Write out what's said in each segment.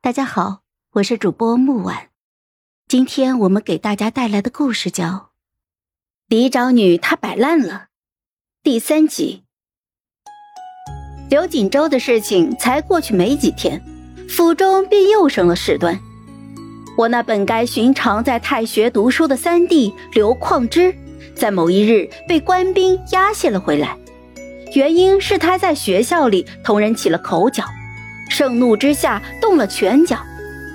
大家好，我是主播木婉，今天我们给大家带来的故事叫《嫡长女她摆烂了》第三集。刘锦州的事情才过去没几天，府中便又生了事端。我那本该寻常在太学读书的三弟刘旷之，在某一日被官兵押解了回来，原因是他在学校里同人起了口角。盛怒之下动了拳脚，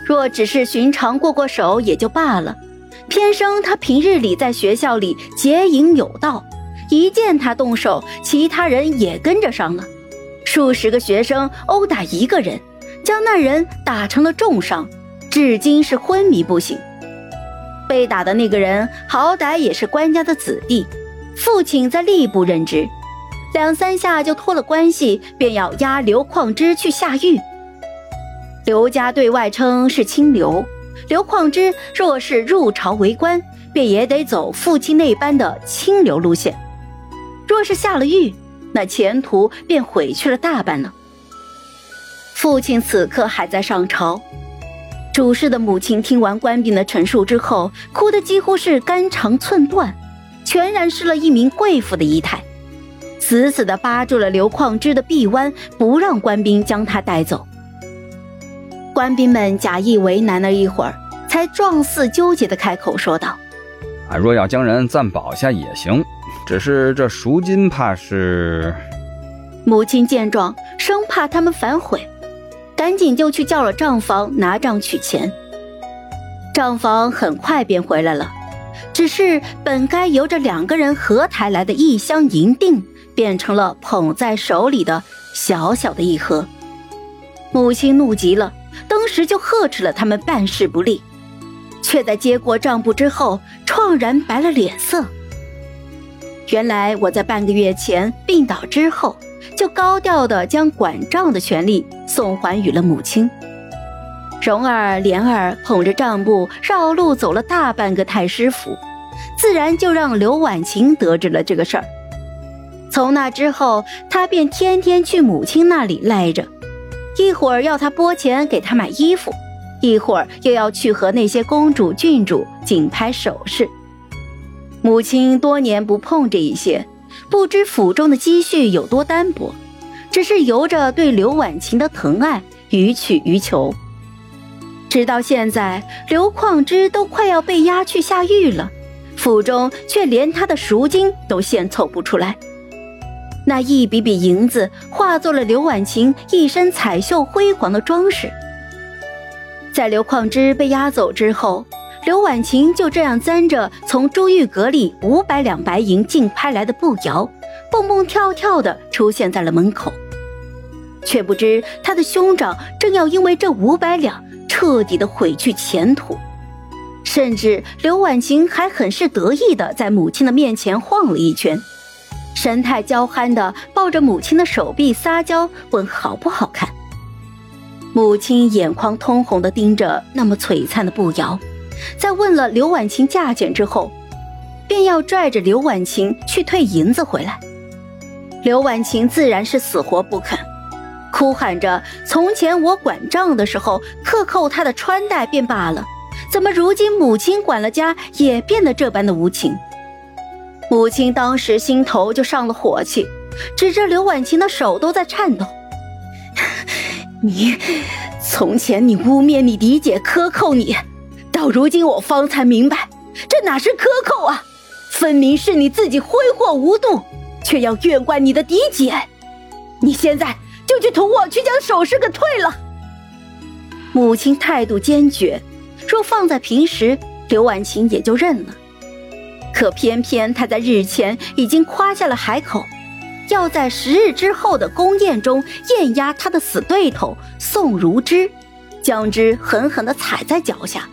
若只是寻常过过手也就罢了，偏生他平日里在学校里结营有道，一见他动手，其他人也跟着上了，数十个学生殴打一个人，将那人打成了重伤，至今是昏迷不醒。被打的那个人好歹也是官家的子弟，父亲在吏部任职。两三下就托了关系，便要押刘旷之去下狱。刘家对外称是清流，刘旷之若是入朝为官，便也得走父亲那般的清流路线。若是下了狱，那前途便毁去了大半了。父亲此刻还在上朝，主事的母亲听完官兵的陈述之后，哭得几乎是肝肠寸断，全然失了一名贵妇的仪态。死死地扒住了刘旷之的臂弯，不让官兵将他带走。官兵们假意为难了一会儿，才状似纠结的开口说道：“啊，若要将人暂保下也行，只是这赎金怕是……”母亲见状，生怕他们反悔，赶紧就去叫了账房拿账取钱。账房很快便回来了，只是本该由着两个人合抬来的一箱银锭。变成了捧在手里的小小的一盒，母亲怒极了，当时就呵斥了他们办事不力，却在接过账簿之后，怆然白了脸色。原来我在半个月前病倒之后，就高调的将管账的权利送还与了母亲。蓉儿、莲儿捧着账簿绕路走了大半个太师府，自然就让刘婉晴得知了这个事儿。从那之后，他便天天去母亲那里赖着，一会儿要他拨钱给他买衣服，一会儿又要去和那些公主、郡主竞拍首饰。母亲多年不碰这一些，不知府中的积蓄有多单薄，只是由着对刘婉晴的疼爱，予取予求。直到现在，刘旷之都快要被押去下狱了，府中却连他的赎金都献凑不出来。那一笔笔银子化作了刘婉晴一身彩绣辉煌的装饰。在刘旷之被押走之后，刘婉晴就这样簪着从珠玉阁里五百两白银竞拍来的步摇，蹦蹦跳跳的出现在了门口，却不知他的兄长正要因为这五百两彻底的毁去前途，甚至刘婉晴还很是得意的在母亲的面前晃了一圈。神态娇憨的抱着母亲的手臂撒娇，问好不好看。母亲眼眶通红的盯着那么璀璨的步摇，在问了刘婉晴价钱之后，便要拽着刘婉晴去退银子回来。刘婉晴自然是死活不肯，哭喊着：“从前我管账的时候克扣她的穿戴便罢了，怎么如今母亲管了家也变得这般的无情？”母亲当时心头就上了火气，指着刘婉晴的手都在颤抖。你，从前你污蔑你嫡姐克扣你，到如今我方才明白，这哪是克扣啊，分明是你自己挥霍无度，却要怨怪你的嫡姐。你现在就去同我去将首饰给退了。母亲态度坚决，若放在平时，刘婉晴也就认了。可偏偏他在日前已经夸下了海口，要在十日之后的宫宴中宴压他的死对头宋如之，将之狠狠地踩在脚下。